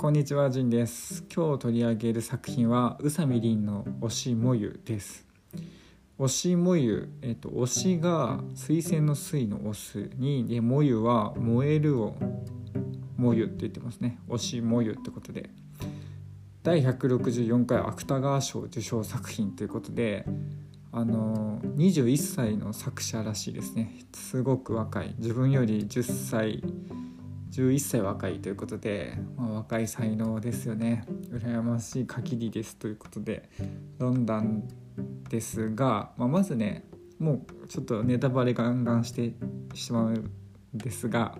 こんにちは、じんです。今日取り上げる作品は宇佐美凛の推しもゆです。推しもゆ、えっと推しが水仙の水の推すにでもゆは燃えるをもゆって言ってますね。推しもゆってことで。第164回芥川賞受賞作品ということで、あの21歳の作者らしいですね。すごく若い。自分より10歳。11歳若いということで、まあ、若い才能ですよね。羨ましい限りですということで読んだんですが、まあ、まずねもうちょっとネタバレガンガンしてしまうんですが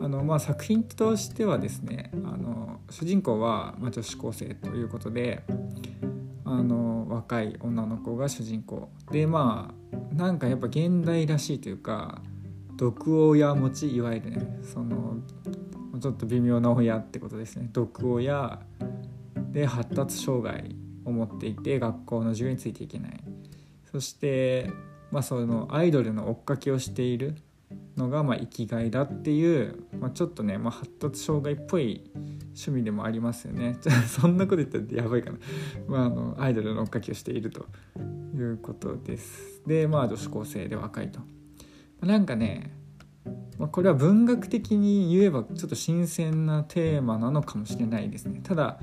あの、まあ、作品としてはですねあの主人公は、女子高生ということであの若い女の子が主人公。でまあなんかやっぱ現代らしいというか毒親持ちいわゆるねそのちょっと微妙な親ってことですね。毒親で発達障害を持っていて学校の授業についていけない。そして、まあ、そのアイドルの追っかけをしているのがま生きがいだっていう、まあ、ちょっとね、まあ、発達障害っぽい趣味でもありますよね。そんなこと言ったらやばいかな、まあ、あのアイドルの追っかけをしているということです。でまあ女子高生で若いと。なんかね、まあ、これは文学的に言えばちょっと新鮮なテーマなのかもしれないですね。ただ、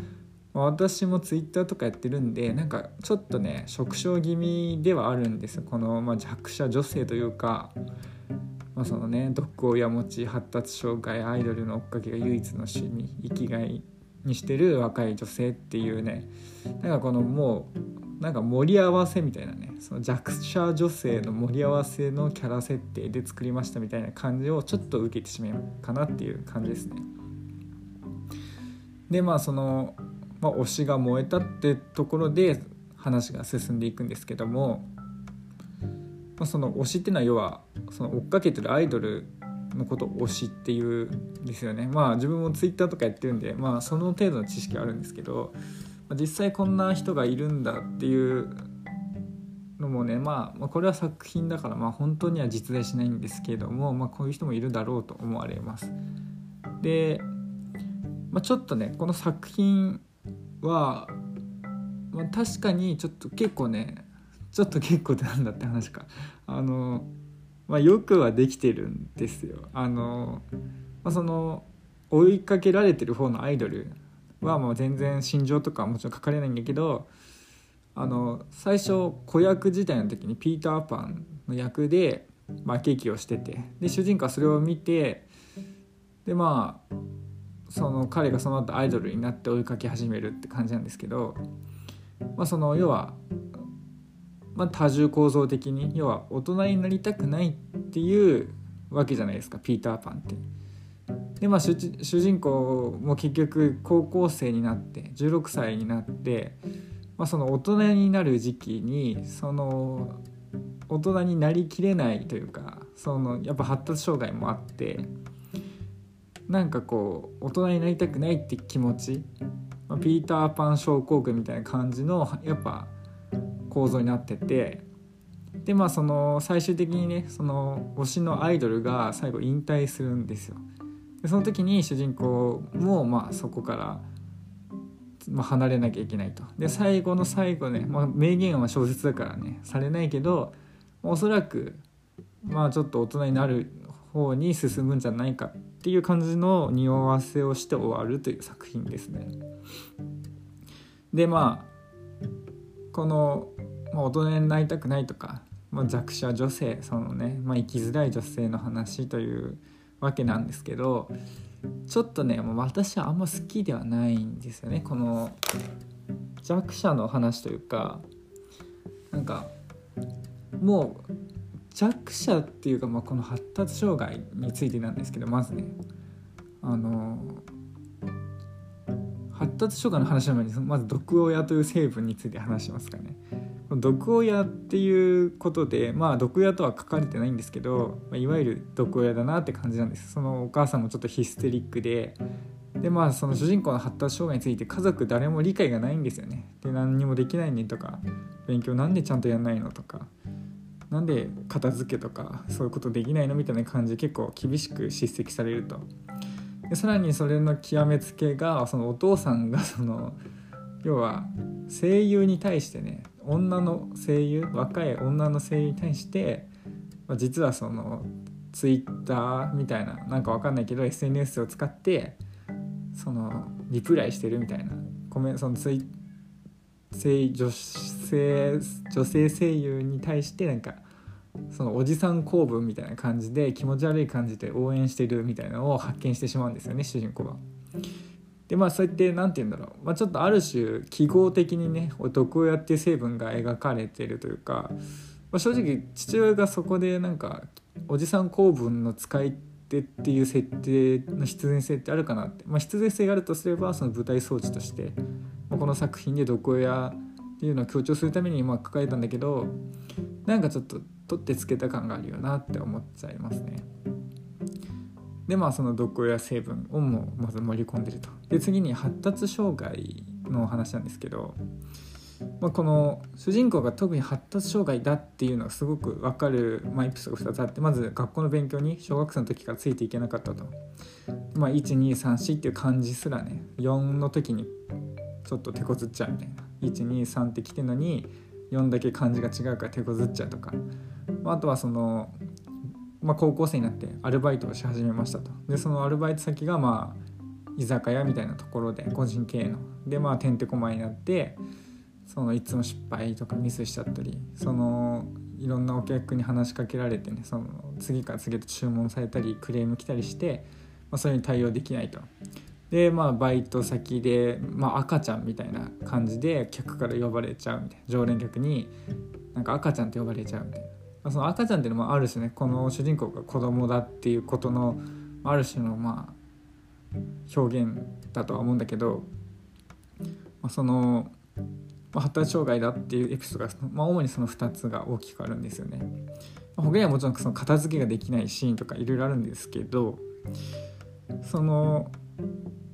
まあ、私もツイッターとかやってるんでなんかちょっとね縮小気味ではあるんですこの、まあ、弱者女性というか、まあ、そのね毒親持ち発達障害アイドルの追っかけが唯一の趣味生きがいにしてる若い女性っていうねなんかこのもうなんか盛り合わせみたいなねその弱者女性の盛り合わせのキャラ設定で作りましたみたいな感じをちょっと受けてしまうかなっていう感じですね。でまあその、まあ、推しが燃えたってところで話が進んでいくんですけども、まあ、その推しっていうのは要はその追っかけてるアイドルのことを推しっていうんですよね。まあ自分もツイッターとかやってるんでまあその程度の知識はあるんですけど実際こんな人がいるんだっていうのもね、まあ、これは作品だからまあ本当には実在しないんですけれども、まあ、こういう人もいるだろうと思われます。で、まあ、ちょっとねこの作品は、まあ、確かにちょっと結構ねちょっと結構ってなんだって話かあの、まあ、よくはできてるんですよ。あのまあ、その追いかけられてる方のアイドルはもう全然心情とかはもちろん書かれないんだけどあの最初子役時代の時にピーター・パンの役で負け劇をしててで主人公はそれを見てでまあその彼がその後アイドルになって追いかけ始めるって感じなんですけど、まあ、その要は、まあ、多重構造的に要は大人になりたくないっていうわけじゃないですかピーター・パンって。でまあ主人公も結局高校生になって16歳になって、まあ、その大人になる時期にその大人になりきれないというかそのやっぱ発達障害もあってなんかこう大人になりたくないって気持ち、まあ、ピーター・パン症候群みたいな感じのやっぱ構造になっててでまあその最終的にねその推しのアイドルが最後引退するんですよ。でその時に主人公もまあそこから、まあ、離れなきゃいけないとで最後の最後ね、まあ、名言は小説だからねされないけどおそらくまあちょっと大人になる方に進むんじゃないかっていう感じの匂わせをして終わるという作品ですね。でまあこの、まあ、大人になりたくないとか、まあ、弱者女性そのね、まあ、生きづらい女性の話というわけなんですけどちょっとねもう私はあんま好きではないんですよね。この弱者の話というかなんかもう弱者っていうか、まあ、この発達障害についてなんですけどまずねあの発達障害の話の前にまず毒親という成分について話しますかね。毒親っていうことでまあ毒親とは書かれてないんですけど、まあ、いわゆる毒親だなって感じなんです。そのお母さんもちょっとヒステリックで。でまあその主人公の発達障害について家族誰も理解がないんですよね。で何にもできないねとか勉強なんでちゃんとやんないのとかなんで片付けとかそういうことできないのみたいな感じで結構厳しく叱責されると。でさらにそれの極めつけがそのお父さんがその要は声優に対してね女の声優若い女の声優に対して、まあ、実はそのツイッターみたいななんかわかんないけど SNS を使ってそのリプライしてるみたいなコメそのツイ女性女性声優に対してなんかそのおじさん公文みたいな感じで気持ち悪い感じで応援してるみたいなのを発見してしまうんですよね主人公は。でまあそうやって何て言うんだろう、まあ、ちょっとある種記号的にね毒親っていう成分が描かれてるというか、まあ、正直父親がそこでなんかおじさん公文の使い手っていう設定の必然性ってあるかなって、まあ、必然性があるとすればその舞台装置として、まあ、この作品で毒親っていうのを強調するためにまあ書かれたんだけどなんかちょっと取ってつけた感があるよなって思っちゃいますね。でまあその毒親成分をもまず盛り込んでると。で次に発達障害の話なんですけど、まあ、この主人公が特に発達障害だっていうのがすごく分かる、まあ、エピソードが2つあってまず学校の勉強に小学生の時からついていけなかったと。まあ、1234っていう漢字すらね4の時にちょっと手こずっちゃうみたいな123って来てるのに4だけ漢字が違うから手こずっちゃうとか、あ、とはその、まあ、高校生になってアルバイトをし始めましたと。でそのアルバイト先がまあ居酒屋みたいなところで個人経営の。でまあてんてこまいになってそのいつも失敗とかミスしちゃったりそのいろんなお客に話しかけられてねその次から次へと注文されたりクレーム来たりして、まあ、それに対応できないと。でまあバイト先で、まあ、赤ちゃんみたいな感じで客から呼ばれちゃうみたいな。常連客になんか赤ちゃんって呼ばれちゃうみたいな、まあ、その赤ちゃんっていうのもある種ねこの主人公が子供だっていうことのある種のまあ表現だとは思うんだけど、まあ、その、ま、発達障害だっていうエピソードが、まあ、主にその2つが大きくあるんですよね。まあ、他にはもちろんその片付けができないシーンとかいろいろあるんですけどその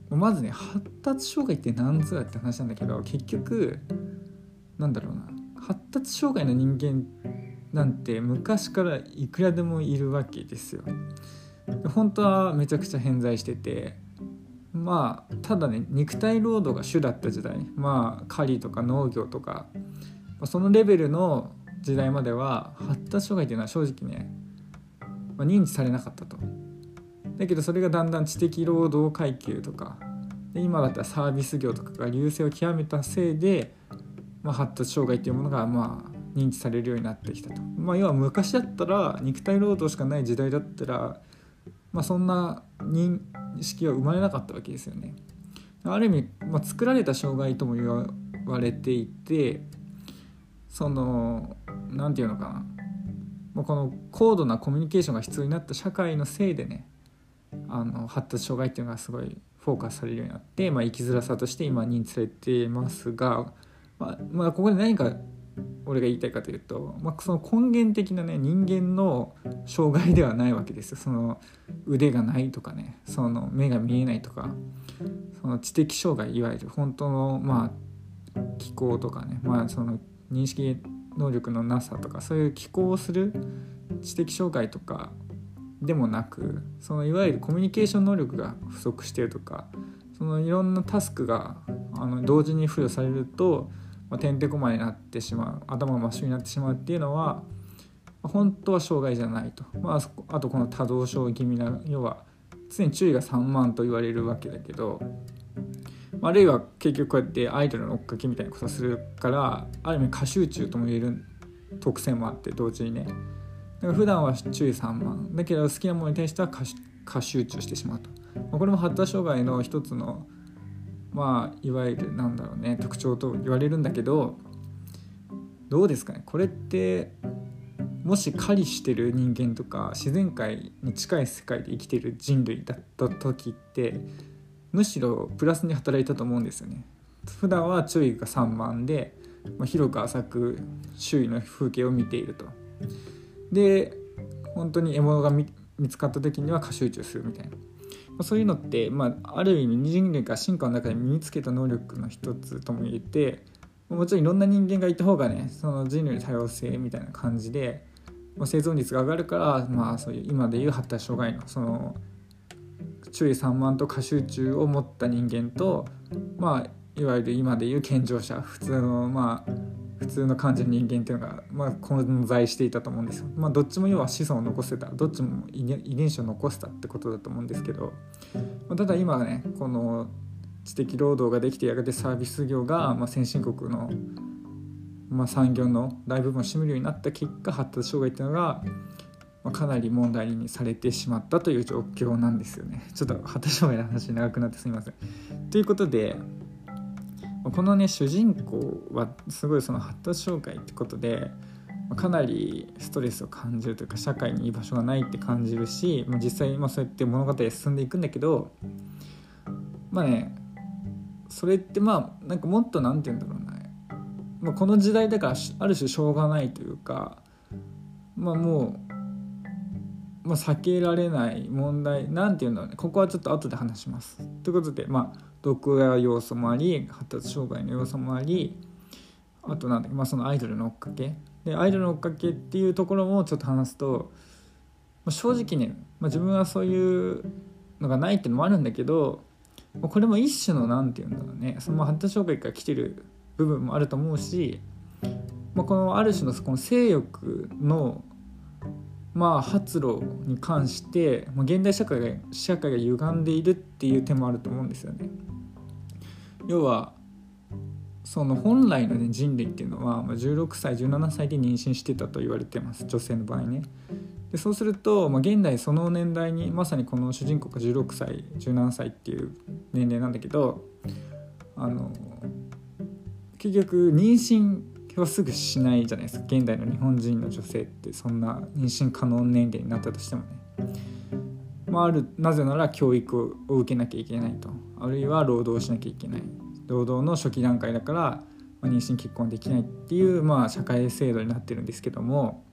まずね発達障害って何ぞやって話なんだけど結局なんだろうな発達障害の人間なんて昔からいくらでもいるわけですよ。本当はめちゃくちゃ偏在しててまあただね肉体労働が主だった時代まあ狩りとか農業とかそのレベルの時代までは発達障害っていうのは正直ね、まあ、認知されなかったと。だけどそれがだんだん知的労働階級とかで今だったらサービス業とかが流星を極めたせいで、まあ、発達障害っていうものがまあ認知されるようになってきたと。まあ、要は昔だったら肉体労働しかない時代だったら、まあ、そんな認識は生まれなかったわけですよね。ある意味、まあ、作られた障害とも言われていてその何て言うのかな、まあ、この高度なコミュニケーションが必要になった社会のせいでねあの発達障害っていうのがすごいフォーカスされるようになって、まあ、生きづらさとして今認知されていますが、まあ、まあ、ここで何か俺が言いたいかというと、まあ、その根源的なね人間の障害ではないわけですよ。その腕がないとかねその目が見えないとかその知的障害いわゆる本当のまあ気候とかねまあその認識能力のなさとかそういう気候をする知的障害とかでもなくそのいわゆるコミュニケーション能力が不足してるとかそのいろんなタスクがあの同時に付与されると、まあ、てんてこまになってしまう頭が真っ白になってしまうっていうのは、本当は障害じゃないと、まあ、あとこの多動症気味な要は常に注意が散漫と言われるわけだけどあるいは結局こうやってアイドルの追っかけみたいなことをするからある意味過集中とも言える特性もあって同時にね。だから普段は注意散漫。だけど好きなものに対しては過集中してしまうと、まあ、これも発達障害の一つのまあいわゆるなんだろうね特徴と言われるんだけどどうですかね？これってもし狩りしてる人間とか自然界に近い世界で生きてる人類だった時ってむしろプラスに働いたと思うんですよね。普段は注意が散漫で、まあ、広く浅く周囲の風景を見ていると。で本当に獲物が見つかった時には過集中するみたいな、そういうのって、まあ、ある意味人類が進化の中で身につけた能力の一つとも言えてもちろんいろんな人間がいた方がねその人類の多様性みたいな感じで、まあ、生存率が上がるから、まあ、そういう今でいう発達障害のその注意散漫と過集中を持った人間とまあいわゆる今でいう健常者普通のまあ普通の感じの人間っていうのが、まあ、混在していたと思うんですよ。まあ、どっちも要は子孫を残せたどっちも遺伝子を残したってことだと思うんですけど、まあ、ただ今はねこの知的労働ができてやがてサービス業が、まあ、先進国の、まあ、産業の大部分を占めるようになった結果発達障害っていうのが、まあ、かなり問題にされてしまったという状況なんですよね。ちょっと発達障害の話長くなってすみません。ということでこのね主人公はすごいその発達障害ってことでかなりストレスを感じるというか社会に居場所がないって感じるし、まあ、実際まそうやって物語が進んでいくんだけどまあねそれってまあなんかもっと何て言うんだろうな、まあ、この時代だからある種しょうがないというかまあもう、まあ、避けられない問題なんていうねここはちょっと後で話します。ということでまあ毒親要素もあり発達障害の要素もありあとなんだっけ、まあ、そのアイドルの追っかけでアイドルの追っかけっていうところもちょっと話すと、まあ、正直ね、まあ、自分はそういうのがないっていうのもあるんだけどこれも一種の何て言うんだろうねその発達障害から来てる部分もあると思うし、まあ、このある種のこの性欲のまあ発露に関して、まあ、現代社会が社会が歪んでいるっていう点もあると思うんですよね。要はその本来の、ね、人類っていうのは16歳17歳で妊娠してたと言われてます女性の場合ね。でそうすると、まあ、現代その年代にまさにこの主人公が16歳17歳っていう年齢なんだけどあの結局妊娠はすぐしないじゃないですか現代の日本人の女性ってそんな妊娠可能年齢になったとしてもね。まあ、るなぜなら教育を受けなきゃいけないと。あるいは労働しなきゃいけない。労働の初期段階だから、ま、妊娠結婚できないっていう、まあ、社会制度になってるんですけども、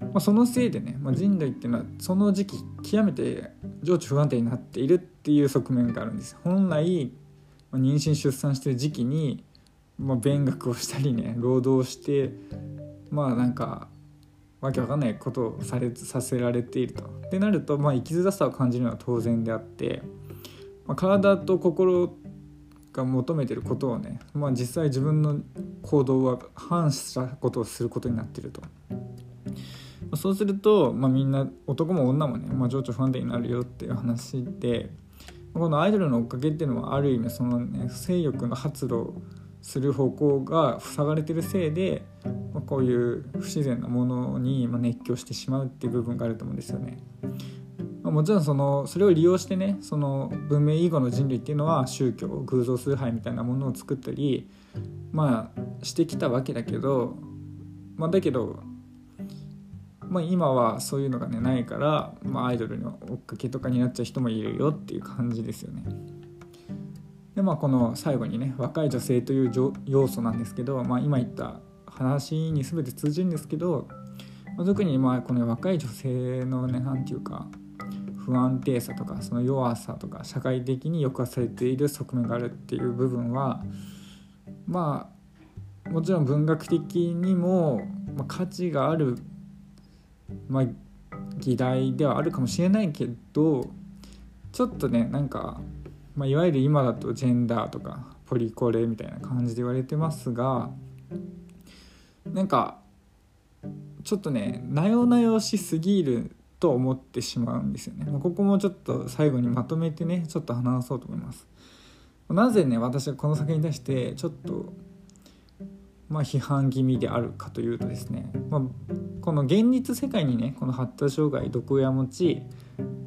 まあ、そのせいでね、まあ、人類っていうのはその時期極めて情緒不安定になっているっていう側面があるんです。本来、ま、妊娠出産してる時期に、ま、勉学をしたりね労働してまあなんかわけわかんないことをされさせられていると。ってなると、まあ、生きづらさを感じるのは当然であって、まあ、体と心が求めてることをね、まあ、実際自分の行動は反したことをすることになっていると。そうすると、まあ、みんな男も女もね、まあ、情緒不安定になるよっていう話でこのアイドルの追っかけっていうのはある意味そのね性欲の発露する方向が塞がれてるせいで、まあ、こういう不自然なものに熱狂してしまうっていう部分があると思うんですよね。まあ、もちろんそのそれを利用してねその文明以後の人類っていうのは宗教偶像崇拝みたいなものを作ったりまあしてきたわけだけど、まあ、だけど、まあ、今はそういうのがねないから、まあ、アイドルの追っかけとかになっちゃう人もいるよっていう感じですよね。でまあこの最後にね若い女性という要素なんですけど、まあ、今言った話に全て通じるんですけど、まあ、特にまあこの若い女性のね何て言うか不安定さとかその弱さとか社会的に抑圧されている側面があるっていう部分はまあもちろん文学的にも、価値がある、まあ、議題ではあるかもしれないけどちょっとねなんかまあ、いわゆる今だとジェンダーとかポリコレみたいな感じで言われてますがなんかちょっとねなよなよしすぎると思ってしまうんですよね、まあ、ここもちょっと最後にまとめてねちょっと話そうと思います。なぜね私はこの作品に対してちょっとまあ批判気味であるかというとですね、まあ、この現実世界にねこの発達障害毒親持ち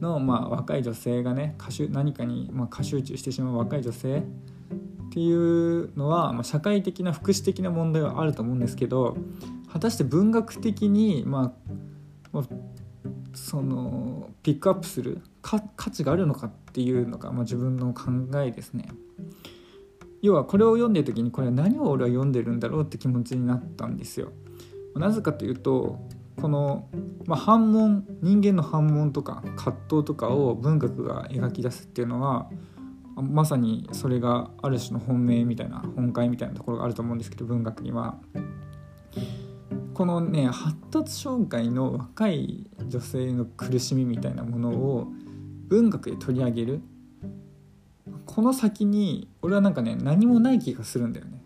の、まあ、若い女性がね過集何かに、まあ、過集中してしまう若い女性っていうのは、まあ、社会的な福祉的な問題はあると思うんですけど果たして文学的に、まあ、まあ、そのピックアップする価値があるのかっていうのが、まあ、自分の考えですね。要はこれを読んでる時にこれは何を俺は読んでるんだろうって気持ちになったんですよ。なぜかというとこの、まあ、反問人間の反問とか葛藤とかを文学が描き出すっていうのはまさにそれがある種の本命みたいな本会みたいなところがあると思うんですけど文学には。このね発達障害の若い女性の苦しみみたいなものを文学で取り上げるこの先に俺はなんかね何もない気がするんだよね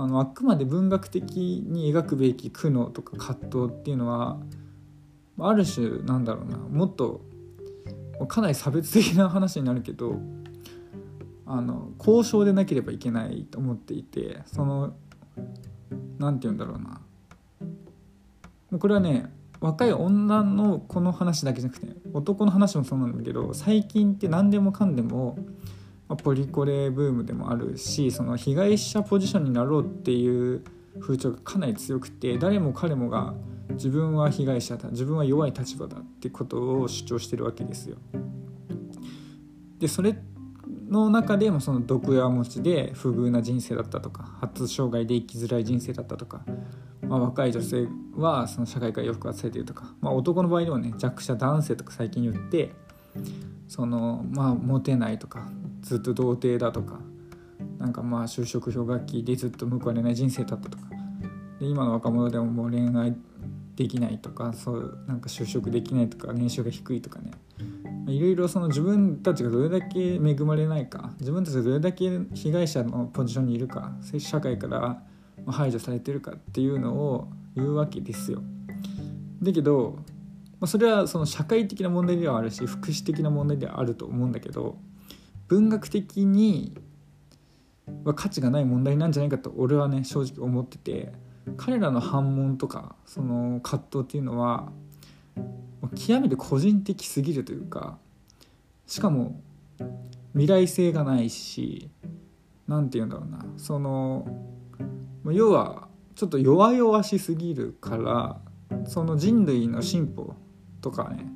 あのあくまで文学的に描くべき苦悩とか葛藤っていうのはある種なんだろうなもっとかなり差別的な話になるけどあの交渉でなければいけないと思っていてその何て言うんだろうな。これはね若い女の子の話だけじゃなくて男の話もそうなんだけど最近って何でもかんでもまポリコレブームでもあるしその被害者ポジションになろうっていう風潮がかなり強くて誰も彼もが自分は被害者だ自分は弱い立場だってことを主張してるわけですよ。でそれの中でもその毒親持ちで不遇な人生だったとか発障害で生きづらい人生だったとか、まあ、若い女性はその社会から抑圧されているとか、まあ、男の場合でもね弱者男性とか最近言ってそのまあモテないとかずっと童貞だとかなんかまあ就職氷河期でずっと報われない人生だったとかで今の若者でももう恋愛できないとかそうなんか就職できないとか年収が低いとかねいろいろその自分たちがどれだけ恵まれないか自分たちがどれだけ被害者のポジションにいるか社会から排除されてるかっていうのを言うわけですよ。だけど、まあ、それはその社会的な問題ではあるし福祉的な問題ではあると思うんだけど文学的には価値がない問題なんじゃないかと俺はね正直思ってて彼らの反問とかその葛藤っていうのは極めて個人的すぎるというかしかも未来性がないし何て言うんだろうなその要はちょっと弱々しすぎるからその人類の進歩とかね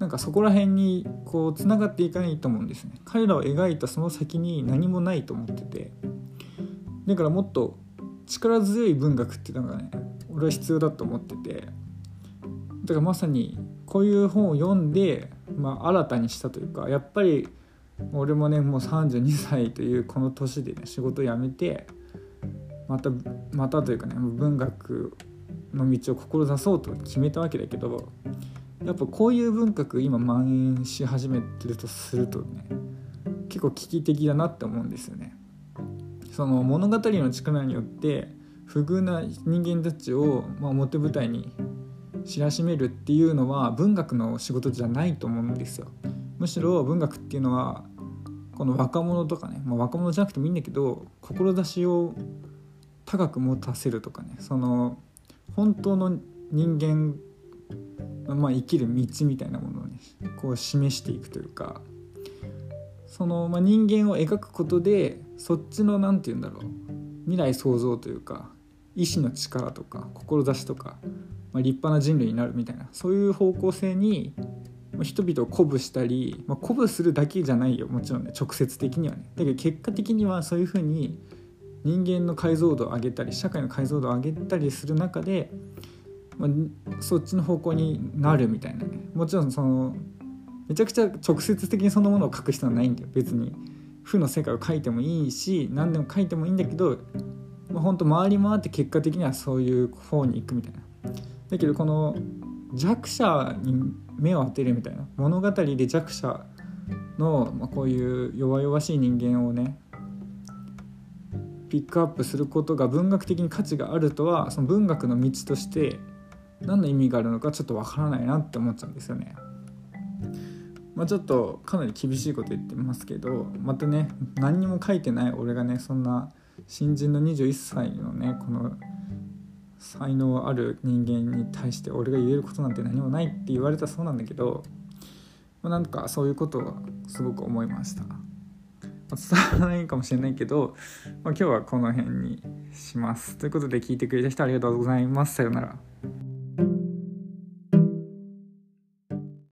なんかそこら辺にこうつながっていかないと思うんですね。彼らを描いたその先に何もないと思ってて。だからもっと力強い文学っていうのがね俺は必要だと思ってて。だからまさにこういう本を読んで、まあ、新たにしたというかやっぱり俺もねもう32歳というこの年でね仕事辞めてまたまたというかね文学の道を志そうと決めたわけだけどやっぱこういう文学今蔓延し始めてるとするとね結構危機的だなって思うんですよね。その物語の力によって不遇な人間たちを、まあ、表舞台に知らしめるっていうのは文学の仕事じゃないと思うんですよむしろ文学っていうのはこの若者とかね、まあ、若者じゃなくてもいいんだけど志を高く持たせるとかねその本当の人間まあ、生きる道みたいなものをこう示していくというかその、まあ、人間を描くことでそっちの何て言うんだろう未来創造というか意志の力とか志とかまあ、立派な人類になるみたいなそういう方向性に人々を鼓舞したり、まあ、鼓舞するだけじゃないよもちろんね直接的にはね。だけど結果的にはそういうふうに人間の解像度を上げたり社会の解像度を上げたりする中で、まあ、そっちの方向になるみたいなね。もちろんそのめちゃくちゃ直接的にそのものを書く必要はないんだよ。別に。負の世界を書いてもいいし何でも書いてもいいんだけど、まあ、ほんと回り回って結果的にはそういう方に行くみたいな。だけどこの弱者に目を当てるみたいな。物語で弱者の、まあ、こういう弱々しい人間をねピックアップすることが文学的に価値があるとはその文学の道として何の意味があるのかちょっとわからないなって思っちゃうんですよね。まあ、ちょっとかなり厳しいこと言ってますけどまたね何にも書いてない俺がねそんな新人の21歳のねこの才能ある人間に対して俺が言えることなんて何もないって言われたそうなんだけど、まあ、なんかそういうことはすごく思いました、まあ、伝わらないかもしれないけど、まあ、今日はこの辺にします。ということで聞いてくれた人ありがとうございます。さようなら。